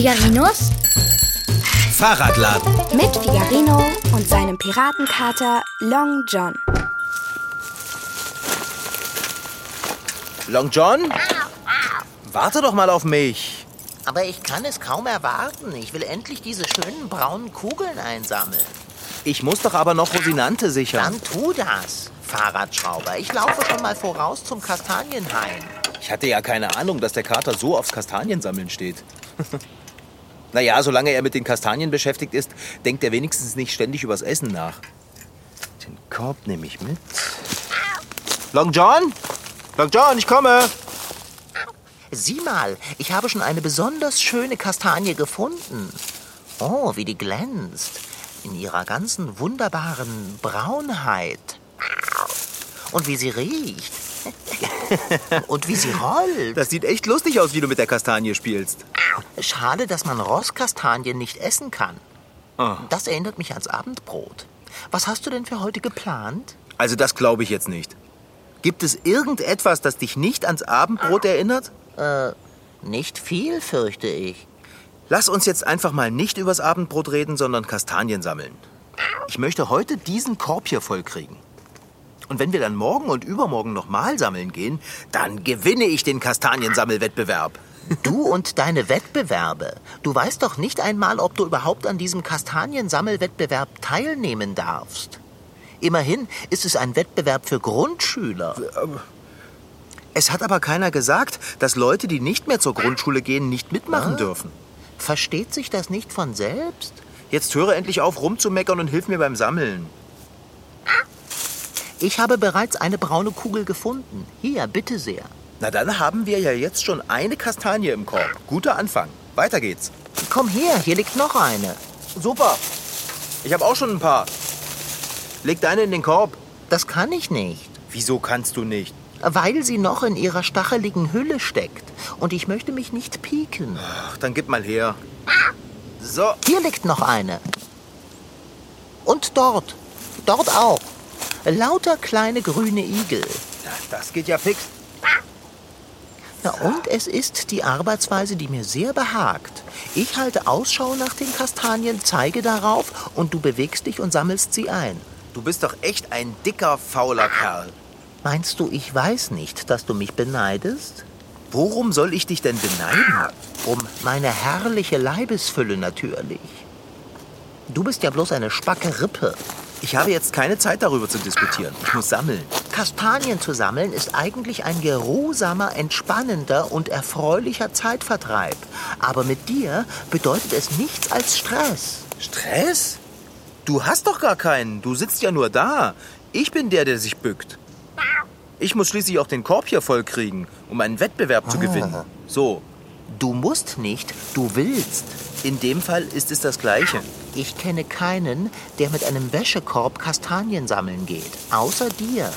Figarinos Fahrradladen. mit Figarino und seinem Piratenkater Long John. Long John? Warte doch mal auf mich. Aber ich kann es kaum erwarten. Ich will endlich diese schönen braunen Kugeln einsammeln. Ich muss doch aber noch Rosinante sichern. Dann tu das, Fahrradschrauber. Ich laufe schon mal voraus zum Kastanienhain. Ich hatte ja keine Ahnung, dass der Kater so aufs Kastaniensammeln steht. naja, solange er mit den Kastanien beschäftigt ist, denkt er wenigstens nicht ständig übers Essen nach. Den Korb nehme ich mit. Long John? Long John, ich komme. Sieh mal, ich habe schon eine besonders schöne Kastanie gefunden. Oh, wie die glänzt. In ihrer ganzen wunderbaren Braunheit. Und wie sie riecht. Und wie sie rollt. Das sieht echt lustig aus, wie du mit der Kastanie spielst. Schade, dass man Rosskastanien nicht essen kann. Ah. Das erinnert mich ans Abendbrot. Was hast du denn für heute geplant? Also das glaube ich jetzt nicht. Gibt es irgendetwas, das dich nicht ans Abendbrot erinnert? Nicht viel, fürchte ich. Lass uns jetzt einfach mal nicht übers Abendbrot reden, sondern Kastanien sammeln. Ich möchte heute diesen Korb hier voll kriegen. Und wenn wir dann morgen und übermorgen nochmal sammeln gehen, dann gewinne ich den Kastaniensammelwettbewerb. Du und deine Wettbewerbe. Du weißt doch nicht einmal, ob du überhaupt an diesem Kastaniensammelwettbewerb teilnehmen darfst. Immerhin ist es ein Wettbewerb für Grundschüler. Es hat aber keiner gesagt, dass Leute, die nicht mehr zur Grundschule gehen, nicht mitmachen Ah. dürfen. Versteht sich das nicht von selbst? Jetzt höre endlich auf rumzumeckern und hilf mir beim Sammeln. Ich habe bereits eine braune Kugel gefunden. Hier, bitte sehr. Na dann haben wir ja jetzt schon eine Kastanie im Korb. Guter Anfang. Weiter geht's. Komm her, hier liegt noch eine. Super. Ich habe auch schon ein paar. Leg deine in den Korb. Das kann ich nicht, Wieso kannst du nicht? weil sie noch in ihrer stacheligen Hülle steckt. Und ich möchte mich nicht pieken. Ach, dann gib mal her. So, Hier liegt noch eine. Und dort. Dort auch. Lauter kleine grüne Igel. na, das geht ja fix. Na, und es ist die Arbeitsweise, die mir sehr behagt. Ich halte Ausschau nach den Kastanien, zeige darauf und du bewegst dich und sammelst sie ein. Du bist doch echt ein dicker, fauler Kerl. Meinst du, ich weiß nicht, dass du mich beneidest? Worum soll ich dich denn beneiden? Um meine herrliche Leibesfülle natürlich. Du bist ja bloß eine spacke Rippe. Ich habe jetzt keine Zeit darüber zu diskutieren. Ich muss sammeln. Kastanien zu sammeln ist eigentlich ein geruhsamer, entspannender und erfreulicher Zeitvertreib. Aber mit dir bedeutet es nichts als Stress. Stress? Du hast doch gar keinen. Du sitzt ja nur da. Ich bin der, der sich bückt. Ich muss schließlich auch den Korb hier voll kriegen, um einen Wettbewerb zu gewinnen. So, Du musst nicht, du willst. In dem Fall ist es das Gleiche. Ich kenne keinen, der mit einem Wäschekorb Kastanien sammeln geht. Außer dir.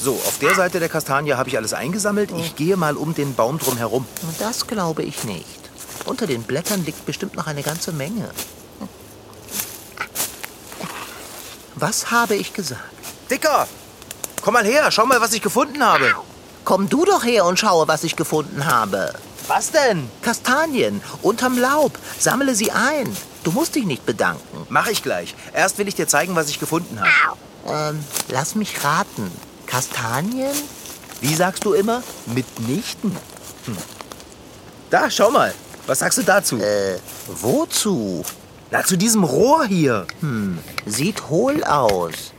So, auf der Seite der Kastanie habe ich alles eingesammelt. Ich gehe mal um den Baum drum herum. Das glaube ich nicht. Unter den Blättern liegt bestimmt noch eine ganze Menge. Was habe ich gesagt? Dicker, komm mal her, schau mal, was ich gefunden habe. Komm du doch her und schaue, was ich gefunden habe. Was denn? Kastanien, unterm Laub. Sammle sie ein. Du musst dich nicht bedanken. Mach ich gleich. Erst will ich dir zeigen, was ich gefunden habe. Ähm, lass mich raten. Kastanien? Wie sagst du immer? Mitnichten. Da, schau mal. Was sagst du dazu? Äh, wozu? Na, zu diesem Rohr hier. Sieht hohl aus.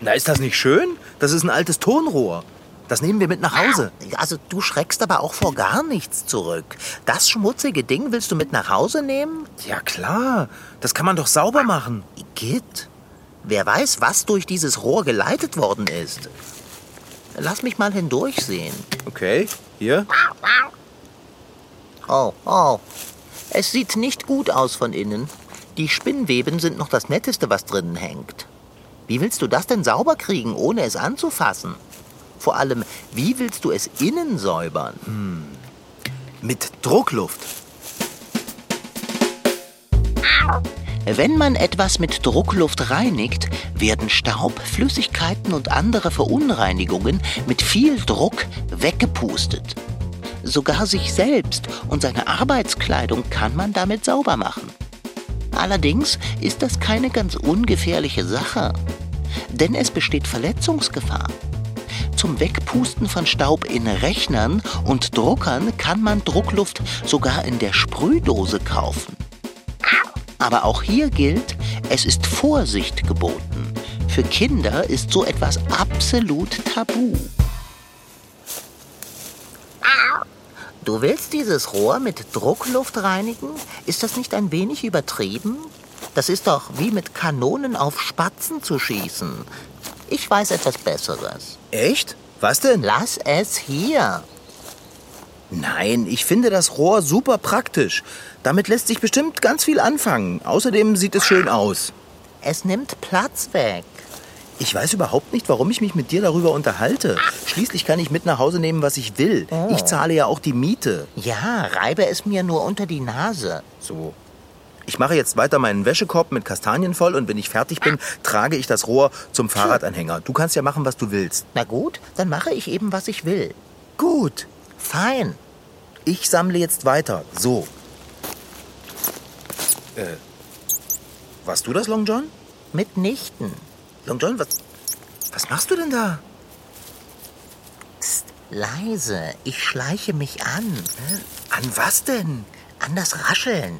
Na, ist das nicht schön? Das ist ein altes Tonrohr. Das nehmen wir mit nach Hause. Also du schreckst aber auch vor gar nichts zurück. Das schmutzige Ding willst du mit nach Hause nehmen? Ja, klar. Das kann man doch sauber machen. Igitt. Wer weiß, was durch dieses Rohr geleitet worden ist. Lass mich mal hindurchsehen. Okay, hier. Oh, oh. Es sieht nicht gut aus von innen. Die Spinnweben sind noch das Netteste, was drinnen hängt. Wie willst du das denn sauber kriegen, ohne es anzufassen? Vor allem, wie willst du es innen säubern? Mit Druckluft. Wenn man etwas mit Druckluft reinigt, werden Staub, Flüssigkeiten und andere Verunreinigungen mit viel Druck weggepustet. Sogar sich selbst und seine Arbeitskleidung kann man damit sauber machen. Allerdings ist das keine ganz ungefährliche Sache, denn es besteht Verletzungsgefahr. Zum Wegpusten von Staub in Rechnern und Druckern kann man Druckluft sogar in der Sprühdose kaufen. Aber auch hier gilt, es ist Vorsicht geboten. Für Kinder ist so etwas absolut tabu. Du willst dieses Rohr mit Druckluft reinigen? Ist das nicht ein wenig übertrieben? Das ist doch wie mit Kanonen auf Spatzen zu schießen. Ich weiß etwas Besseres. Echt? Was denn? Lass es hier. Nein, ich finde das Rohr super praktisch. Damit lässt sich bestimmt ganz viel anfangen. Außerdem sieht es schön aus. Es nimmt Platz weg. Ich weiß überhaupt nicht, warum ich mich mit dir darüber unterhalte. Schließlich kann ich mit nach Hause nehmen, was ich will. Ich zahle ja auch die Miete. Ja, reibe es mir nur unter die Nase. So. Ich mache jetzt weiter meinen Wäschekorb mit Kastanien voll und wenn ich fertig bin, trage ich das Rohr zum Fahrradanhänger. Du kannst ja machen, was du willst. Na gut, dann mache ich eben, was ich will. Gut. Fein. Ich sammle jetzt weiter. So. Äh. Warst du das, Long John? Mitnichten. Long John, was. Was machst du denn da? Psst, leise. Ich schleiche mich an. An was denn? An das Rascheln.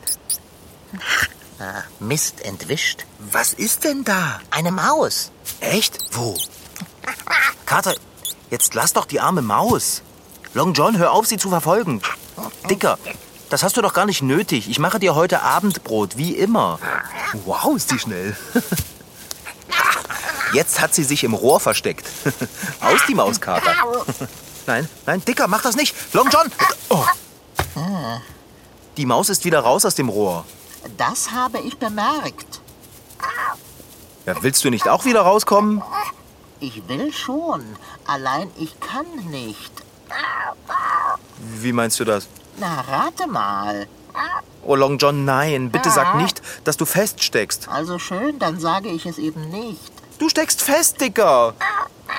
Ah, Mist entwischt. Was ist denn da? Eine Maus. Echt? Wo? Kater, jetzt lass doch die arme Maus. Long John, hör auf, sie zu verfolgen. Dicker, das hast du doch gar nicht nötig. Ich mache dir heute Abendbrot, wie immer. Wow, ist die schnell. Jetzt hat sie sich im Rohr versteckt. Aus die Maus, Kater. Nein, nein, Dicker, mach das nicht. Long John! Oh. Die Maus ist wieder raus aus dem Rohr. Das habe ich bemerkt. Ja, willst du nicht auch wieder rauskommen? Ich will schon. Allein ich kann nicht. Wie meinst du das? Na, rate mal. Oh, Long John, nein. Bitte sag nicht, dass du feststeckst. Also schön, dann sage ich es eben nicht. Du steckst fest, Dicker.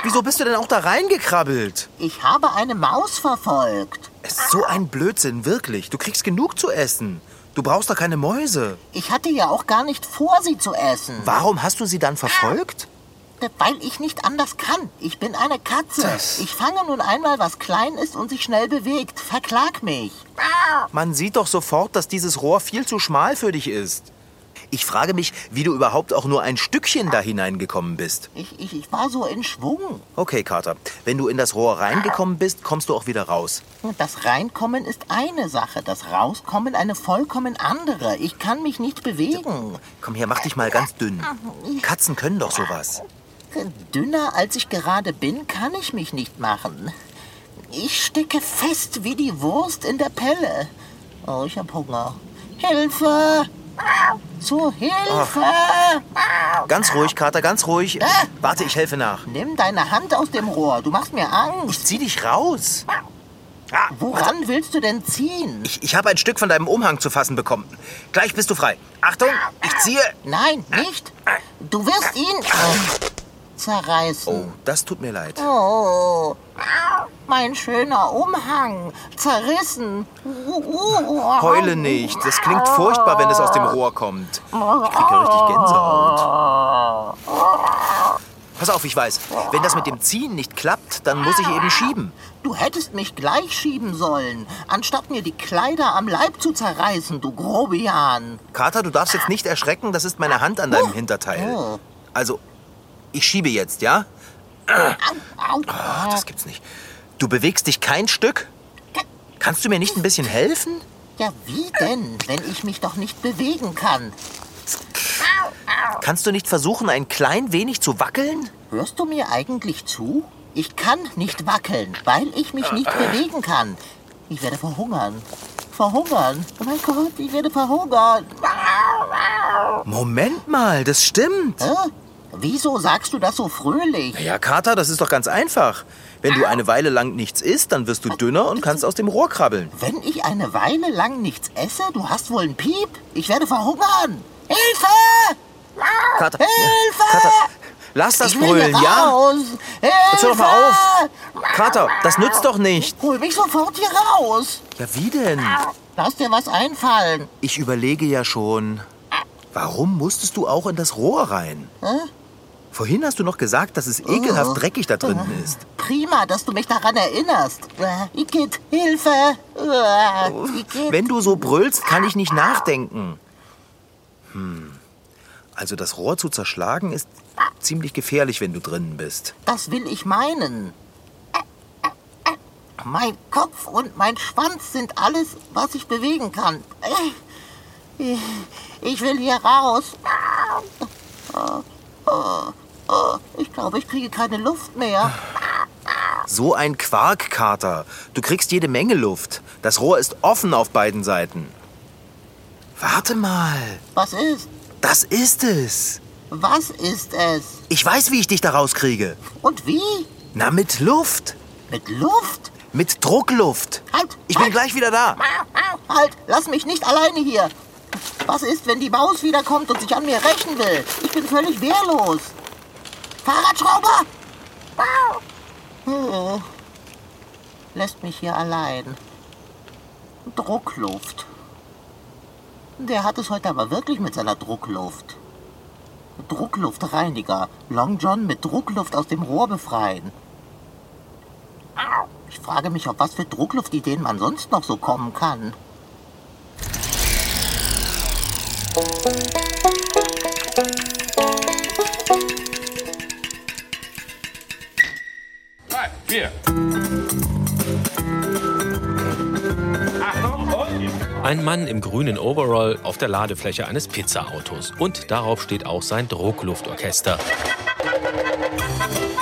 Wieso bist du denn auch da reingekrabbelt? Ich habe eine Maus verfolgt. Es ist so ein Blödsinn, wirklich. Du kriegst genug zu essen. Du brauchst doch keine Mäuse. Ich hatte ja auch gar nicht vor, sie zu essen. Warum hast du sie dann verfolgt? Weil ich nicht anders kann. Ich bin eine Katze. Das- Ich fange nun einmal, was klein ist und sich schnell bewegt. Verklag mich. Man sieht doch sofort, dass dieses Rohr viel zu schmal für dich ist. Ich frage mich, wie du überhaupt auch nur ein Stückchen da hineingekommen bist. Ich, ich, ich war so in Schwung. Okay, Kater. Wenn du in das Rohr reingekommen bist, kommst du auch wieder raus. Das Reinkommen ist eine Sache, das Rauskommen eine vollkommen andere. Ich kann mich nicht bewegen. Komm her, mach dich mal ganz dünn. Katzen können doch sowas. Dünner als ich gerade bin, kann ich mich nicht machen. Ich stecke fest wie die Wurst in der Pelle. Oh, ich hab Hunger. Hilfe! Zu Hilfe! Ganz ruhig, Kater, ganz ruhig. Warte, ich helfe nach. Nimm deine Hand aus dem Rohr, du machst mir Angst. Zieh dich raus. Ah, Woran willst du denn ziehen? Ich, ich habe ein Stück von deinem Umhang zu fassen bekommen. Gleich bist du frei. Achtung, ich ziehe. Nein, nicht. Du wirst ihn zerreißen. Oh, das tut mir leid. Oh, mein schöner Umhang. Zerrissen. Heule nicht. Das klingt furchtbar, wenn es aus dem Rohr kommt. Ich kriege richtig Gänsehaut. Pass auf, ich weiß. Wenn das mit dem Ziehen nicht klappt, dann muss ich eben schieben. Du hättest mich gleich schieben sollen, anstatt mir die Kleider am Leib zu zerreißen, du Grobian. Kater, du darfst jetzt nicht erschrecken. Das ist meine Hand an deinem Hinterteil. Oh. Also, ich schiebe jetzt, ja? Ach, das gibt's nicht. Du bewegst dich kein Stück? Kannst du mir nicht ein bisschen helfen? Ja, wie denn, wenn ich mich doch nicht bewegen kann? Kannst du nicht versuchen, ein klein wenig zu wackeln? Hörst du mir eigentlich zu? Ich kann nicht wackeln, weil ich mich nicht bewegen kann. Ich werde verhungern. Verhungern. Oh mein Gott, ich werde verhungern. Moment mal, das stimmt. Hä? Wieso sagst du das so fröhlich? Ja, Kater, das ist doch ganz einfach. Wenn du eine Weile lang nichts isst, dann wirst du dünner und kannst aus dem Rohr krabbeln. Wenn ich eine Weile lang nichts esse, du hast wohl einen Piep? Ich werde verhungern. Hilfe! Kater, Hilfe! Kater, Lass das Brüllen, ja? raus. Jetzt hör doch mal auf. Hilfe! Kater, das nützt doch nicht. Hol mich sofort hier raus. Ja, wie denn? Lass dir was einfallen. Ich überlege ja schon. Warum musstest du auch in das Rohr rein? Vorhin hast du noch gesagt, dass es ekelhaft dreckig da drin ist. Prima, dass du mich daran erinnerst. Äh, Igitt, Hilfe. Äh, Igitt. Wenn du so brüllst, kann ich nicht nachdenken. Hm. Also das Rohr zu zerschlagen ist ziemlich gefährlich, wenn du drinnen bist. Das will ich meinen. Mein Kopf und mein Schwanz sind alles, was ich bewegen kann. Ich will hier raus. Ich glaube, ich kriege keine Luft mehr. So ein Quarkkater. Du kriegst jede Menge Luft. Das Rohr ist offen auf beiden Seiten. Warte mal. Was ist? Das ist es. Was ist es? Ich weiß, wie ich dich da rauskriege. Und wie? Na, mit Luft. Mit Luft? Mit Druckluft. Halt! Ich bin halt. gleich wieder da. Halt! Lass mich nicht alleine hier! Was ist, wenn die Maus wiederkommt und sich an mir rächen will? Ich bin völlig wehrlos. Fahrradschrauber! Hm. Lässt mich hier allein. Druckluft. Der hat es heute aber wirklich mit seiner Druckluft. Druckluftreiniger. Long John mit Druckluft aus dem Rohr befreien. Ich frage mich, auf was für Druckluftideen man sonst noch so kommen kann. Und... Ein Mann im grünen Overall auf der Ladefläche eines Pizzaautos. Und darauf steht auch sein Druckluftorchester.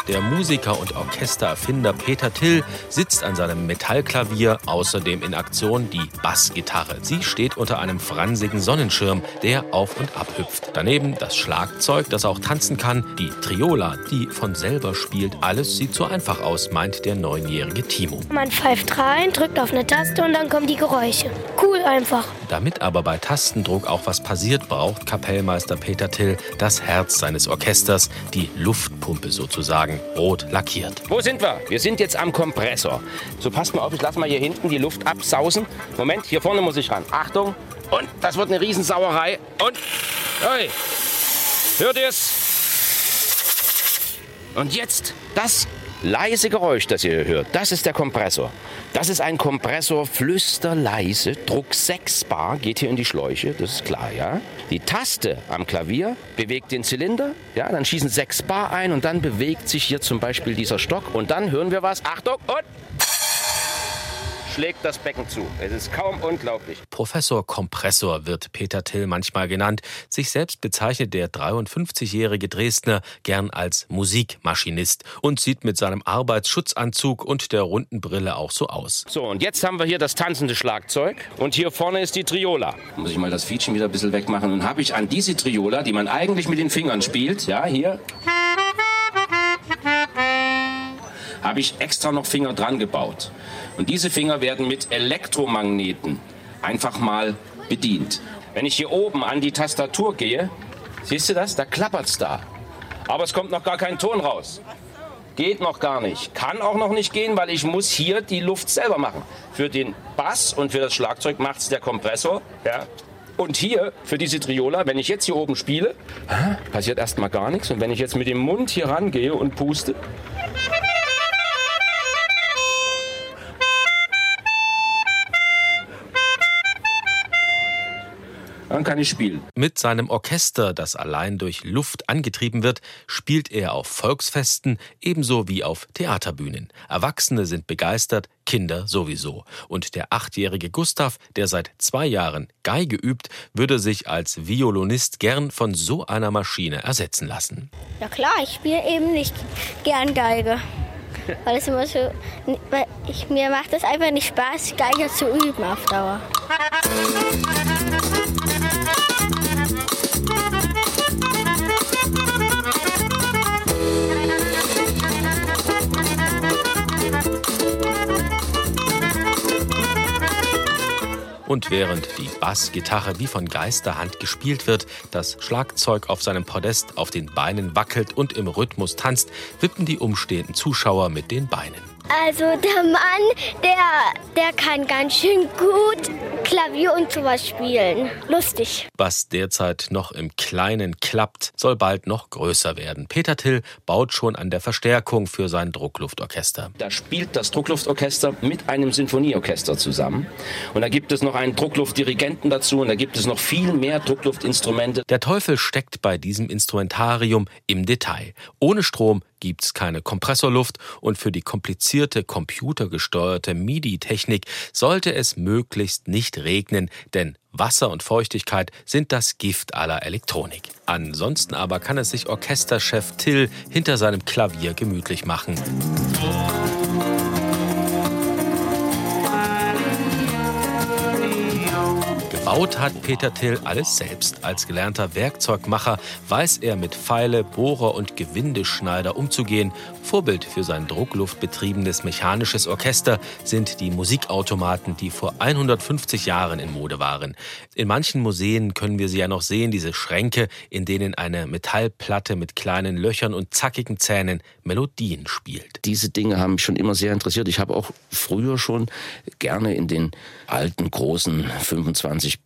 Der Musiker und Orchestererfinder Peter Till sitzt an seinem Metallklavier, außerdem in Aktion die Bassgitarre. Sie steht unter einem fransigen Sonnenschirm, der auf und ab hüpft. Daneben das Schlagzeug, das auch tanzen kann, die Triola, die von selber spielt. Alles sieht so einfach aus, meint der neunjährige Timo. Man pfeift rein, drückt auf eine Taste und dann kommen die Geräusche. Cool einfach. Damit aber bei Tastendruck auch was passiert, braucht Kapellmeister Peter Till das Herz seines Orchesters, die Luftpumpe sozusagen, rot lackiert. Wo sind wir? Wir sind jetzt am Kompressor. So, passt mal auf, ich lasse mal hier hinten die Luft absausen. Moment, hier vorne muss ich ran. Achtung. Und das wird eine Riesensauerei. Und. Hey. Hört ihr's? Und jetzt das leise Geräusch, das ihr hört. Das ist der Kompressor. Das ist ein Kompressor flüsterleise, Druck 6 Bar, geht hier in die Schläuche, das ist klar, ja. Die Taste am Klavier bewegt den Zylinder, ja, dann schießen 6 Bar ein und dann bewegt sich hier zum Beispiel dieser Stock und dann hören wir was. Achtung und schlägt das Becken zu. Es ist kaum unglaublich. Professor Kompressor wird Peter Till manchmal genannt. Sich selbst bezeichnet der 53-jährige Dresdner gern als Musikmaschinist und sieht mit seinem Arbeitsschutzanzug und der runden Brille auch so aus. So, und jetzt haben wir hier das tanzende Schlagzeug und hier vorne ist die Triola. Muss ich mal das Fietchen wieder ein bisschen wegmachen. Und habe ich an diese Triola, die man eigentlich mit den Fingern spielt, ja, hier, habe ich extra noch Finger dran gebaut. Und diese Finger werden mit Elektromagneten einfach mal bedient. Wenn ich hier oben an die Tastatur gehe, siehst du das? Da klappert's da. Aber es kommt noch gar kein Ton raus. Geht noch gar nicht. Kann auch noch nicht gehen, weil ich muss hier die Luft selber machen. Für den Bass und für das Schlagzeug macht's der Kompressor. Ja. Und hier für diese Triola, wenn ich jetzt hier oben spiele, passiert erstmal gar nichts. Und wenn ich jetzt mit dem Mund hier rangehe und puste, dann kann ich spielen. Mit seinem Orchester, das allein durch Luft angetrieben wird, spielt er auf Volksfesten ebenso wie auf Theaterbühnen. Erwachsene sind begeistert, Kinder sowieso. Und der achtjährige Gustav, der seit zwei Jahren Geige übt, würde sich als Violinist gern von so einer Maschine ersetzen lassen. Ja klar, ich spiele eben nicht gern Geige. Weil es immer so. Weil ich, mir macht es einfach nicht Spaß, Geige zu üben auf Dauer. Und während die Bassgitarre wie von Geisterhand gespielt wird, das Schlagzeug auf seinem Podest auf den Beinen wackelt und im Rhythmus tanzt, wippen die umstehenden Zuschauer mit den Beinen. Also der Mann, der, der kann ganz schön gut Klavier und sowas spielen. Lustig. Was derzeit noch im Kleinen klappt, soll bald noch größer werden. Peter Till baut schon an der Verstärkung für sein Druckluftorchester. Da spielt das Druckluftorchester mit einem Sinfonieorchester zusammen. Und da gibt es noch einen Druckluftdirigenten dazu und da gibt es noch viel mehr Druckluftinstrumente. Der Teufel steckt bei diesem Instrumentarium im Detail. Ohne Strom gibt's keine Kompressorluft und für die komplizierte computergesteuerte MIDI-Technik sollte es möglichst nicht regnen, denn Wasser und Feuchtigkeit sind das Gift aller Elektronik. Ansonsten aber kann es sich Orchesterchef Till hinter seinem Klavier gemütlich machen. Gebaut hat Peter Till alles selbst. Als gelernter Werkzeugmacher weiß er mit Pfeile, Bohrer und Gewindeschneider umzugehen. Vorbild für sein druckluftbetriebenes mechanisches Orchester sind die Musikautomaten, die vor 150 Jahren in Mode waren. In manchen Museen können wir sie ja noch sehen, diese Schränke, in denen eine Metallplatte mit kleinen Löchern und zackigen Zähnen Melodien spielt. Diese Dinge haben mich schon immer sehr interessiert. Ich habe auch früher schon gerne in den alten, großen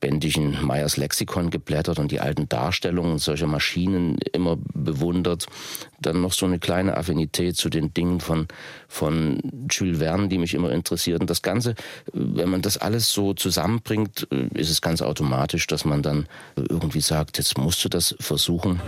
25-bändigen Meyers Lexikon geblättert und die alten Darstellungen solcher Maschinen immer bewundert. Dann noch so eine kleine Affinität zu den Dingen von, von Jules Verne, die mich immer interessierten. Das Ganze, wenn man das alles so zusammenbringt, ist es ganz automatisch, dass man dann irgendwie sagt, jetzt musst du das versuchen.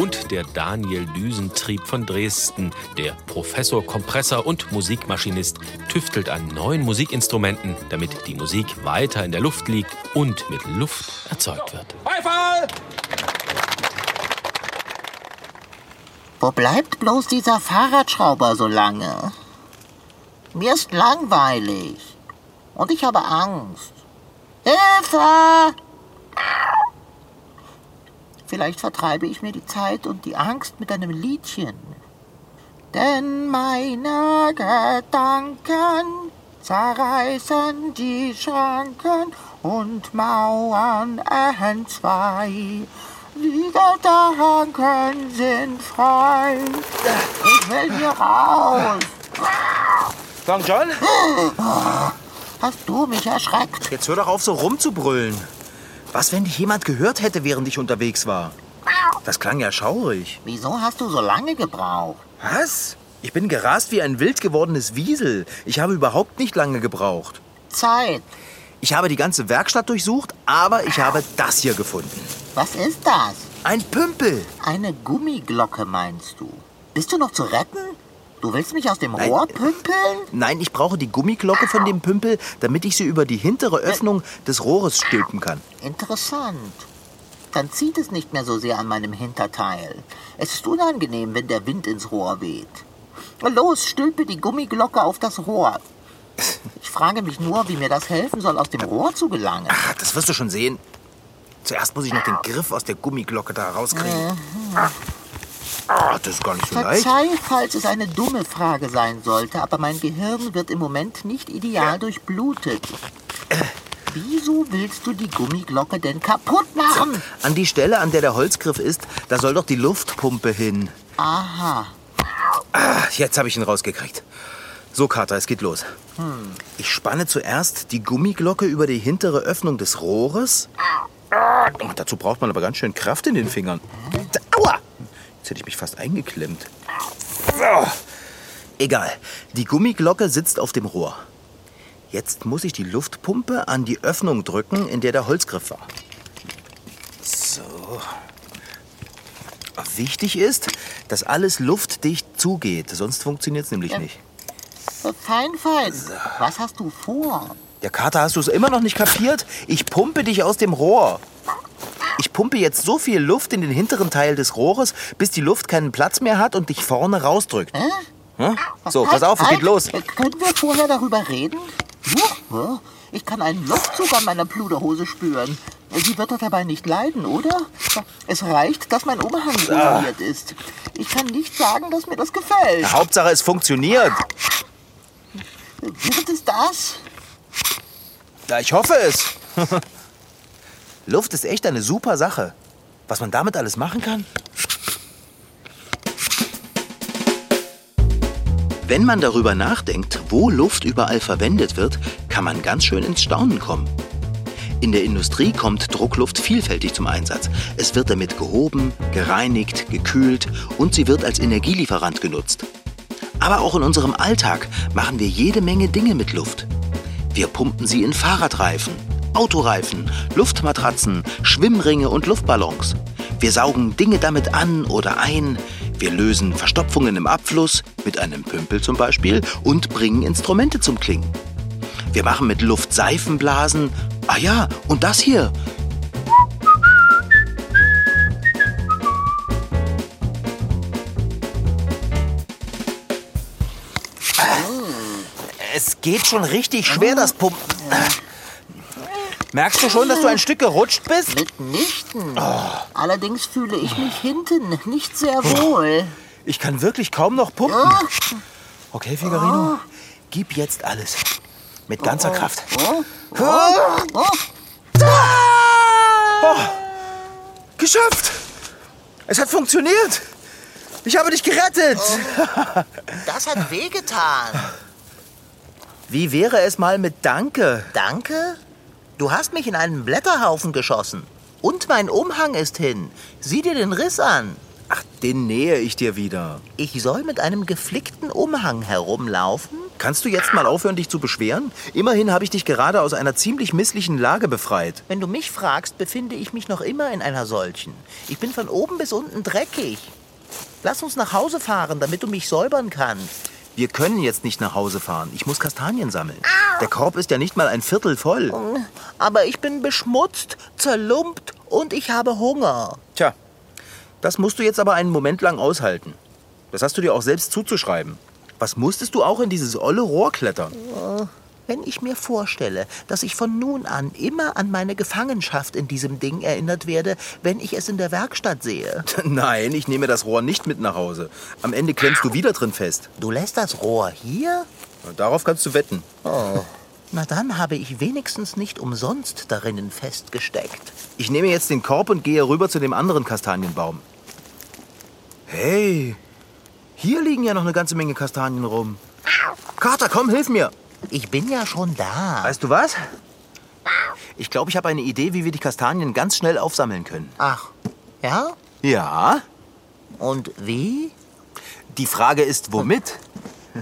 Und der Daniel Düsentrieb von Dresden. Der Professor Kompressor und Musikmaschinist tüftelt an neuen Musikinstrumenten, damit die Musik weiter in der Luft liegt und mit Luft erzeugt wird. Beifall! Wo bleibt bloß dieser Fahrradschrauber so lange? Mir ist langweilig. Und ich habe Angst. Hilfe! Vielleicht vertreibe ich mir die Zeit und die Angst mit einem Liedchen. Denn meine Gedanken zerreißen die Schranken und Mauern entzwei. Die Gedanken sind frei. Ich will hier raus. Long John, Hast du mich erschreckt? jetzt hör doch auf, so rumzubrüllen. Was, wenn dich jemand gehört hätte, während ich unterwegs war? Das klang ja schaurig. Wieso hast du so lange gebraucht? Was? Ich bin gerast wie ein wild gewordenes Wiesel. Ich habe überhaupt nicht lange gebraucht. Zeit. Ich habe die ganze Werkstatt durchsucht, aber ich habe das hier gefunden. Was ist das? Ein Pümpel. Eine Gummiglocke meinst du? Bist du noch zu retten? Du willst mich aus dem Nein. Rohr pümpeln? Nein, ich brauche die Gummiglocke von dem Pümpel, damit ich sie über die hintere Öffnung des Rohres stülpen kann. Interessant. Dann zieht es nicht mehr so sehr an meinem Hinterteil. Es ist unangenehm, wenn der Wind ins Rohr weht. Los, stülpe die Gummiglocke auf das Rohr. Ich frage mich nur, wie mir das helfen soll, aus dem Rohr zu gelangen. Ach, das wirst du schon sehen. Zuerst muss ich noch den Griff aus der Gummiglocke da rauskriegen. Ah, das ist gar nicht so leicht. Verzeih, falls es eine dumme Frage sein sollte, aber mein Gehirn wird im Moment nicht ideal durchblutet. Wieso willst du die Gummiglocke denn kaputt machen? An die Stelle, an der der Holzgriff ist, da soll doch die Luftpumpe hin. Aha. Ah, jetzt habe ich ihn rausgekriegt. So, Kater, es geht los. Ich spanne zuerst die Gummiglocke über die hintere Öffnung des Rohres. Oh, dazu braucht man aber ganz schön Kraft in den Fingern. Aua! Jetzt hätte ich mich fast eingeklemmt. So. Egal. Die Gummiglocke sitzt auf dem Rohr. Jetzt muss ich die Luftpumpe an die Öffnung drücken, in der der Holzgriff war. So. Wichtig ist, dass alles luftdicht zugeht, sonst funktioniert es nämlich nicht. Fein, fein. Was hast du vor? Der Kater, hast du es immer noch nicht kapiert? Ich pumpe dich aus dem Rohr. Ich pumpe jetzt so viel Luft in den hinteren Teil des Rohres, bis die Luft keinen Platz mehr hat und dich vorne rausdrückt. Hä? Hm? So, pass auf, es geht los. Äh, Können wir vorher darüber reden? Ich kann einen Luftzug an meiner Pluderhose spüren. Sie wird doch dabei nicht leiden, oder? Es reicht, dass mein Umhang isoliert ist. Ich kann nicht sagen, dass mir das gefällt. Hauptsache, es funktioniert. Wird es das? Ja, ich hoffe es. Luft ist echt eine super Sache. Was man damit alles machen kann? Wenn man darüber nachdenkt, wo Luft überall verwendet wird, kann man ganz schön ins Staunen kommen. In der Industrie kommt Druckluft vielfältig zum Einsatz. Es wird damit gehoben, gereinigt, gekühlt und sie wird als Energielieferant genutzt. Aber auch in unserem Alltag machen wir jede Menge Dinge mit Luft. Wir pumpen sie in Fahrradreifen, Autoreifen, Luftmatratzen, Schwimmringe und Luftballons. Wir saugen Dinge damit an oder ein. Wir lösen Verstopfungen im Abfluss, mit einem Pümpel zum Beispiel, und bringen Instrumente zum Klingen. Wir machen mit Luft Seifenblasen. Ah ja, und das hier. Es geht schon richtig schwer, das Pumpen. Merkst du schon, dass du ein Stück gerutscht bist? Mitnichten. Allerdings fühle ich mich hinten nicht sehr wohl. Ich kann wirklich kaum noch pumpen. Okay, Figarino, gib jetzt alles. Mit ganzer Kraft. Oh, geschafft! Es hat funktioniert! Ich habe dich gerettet! Das hat wehgetan. Wie wäre es mal mit Danke? Danke? Du hast mich in einen Blätterhaufen geschossen. Und mein Umhang ist hin. Sieh dir den Riss an. Ach, den nähe ich dir wieder. Ich soll mit einem geflickten Umhang herumlaufen? Kannst du jetzt mal aufhören, dich zu beschweren? Immerhin habe ich dich gerade aus einer ziemlich misslichen Lage befreit. Wenn du mich fragst, befinde ich mich noch immer in einer solchen. Ich bin von oben bis unten dreckig. Lass uns nach Hause fahren, damit du mich säubern kannst. Wir können jetzt nicht nach Hause fahren. Ich muss Kastanien sammeln. Der Korb ist ja nicht mal ein Viertel voll. Aber ich bin beschmutzt, zerlumpt und ich habe Hunger. Tja, das musst du jetzt aber einen Moment lang aushalten. Das hast du dir auch selbst zuzuschreiben. Was musstest du auch in dieses olle Rohr klettern? Wenn ich mir vorstelle, dass ich von nun an immer an meine Gefangenschaft in diesem Ding erinnert werde, wenn ich es in der Werkstatt sehe. Nein, ich nehme das Rohr nicht mit nach Hause. Am Ende klemmst du wieder drin fest. Du lässt das Rohr hier? Darauf kannst du wetten. Na dann habe ich wenigstens nicht umsonst darinnen festgesteckt. Ich nehme jetzt den Korb und gehe rüber zu dem anderen Kastanienbaum. Hey, hier liegen ja noch eine ganze Menge Kastanien rum. Kater, komm, hilf mir. Ich bin ja schon da. Weißt du was? Ich glaube, ich habe eine Idee, wie wir die Kastanien ganz schnell aufsammeln können. Ach, ja? Ja? Und wie? Die Frage ist, womit?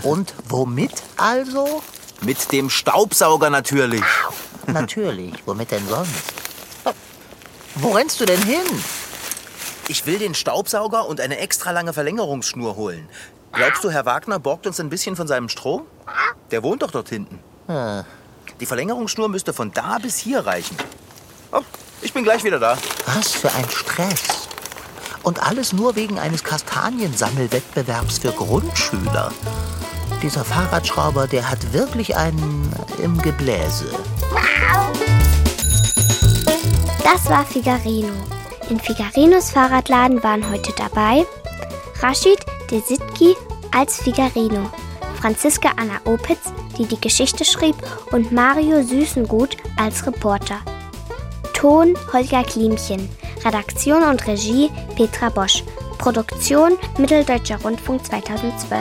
Und womit also? Mit dem Staubsauger natürlich. Natürlich, womit denn sonst? Wo rennst du denn hin? Ich will den Staubsauger und eine extra lange Verlängerungsschnur holen. Glaubst du, Herr Wagner borgt uns ein bisschen von seinem Strom? Der wohnt doch dort hinten. Die Verlängerungsschnur müsste von da bis hier reichen. Oh, ich bin gleich wieder da. Was für ein Stress. Und alles nur wegen eines Kastaniensammelwettbewerbs für Grundschüler. Dieser Fahrradschrauber, der hat wirklich einen im Gebläse. Das war Figarino. In Figarinos Fahrradladen waren heute dabei Rashid Desitki als Figarino, Franziska Anna Opitz, die die Geschichte schrieb, und Mario Süßengut als Reporter. Ton Holger Klimchen, Redaktion und Regie Petra Bosch, Produktion Mitteldeutscher Rundfunk 2012.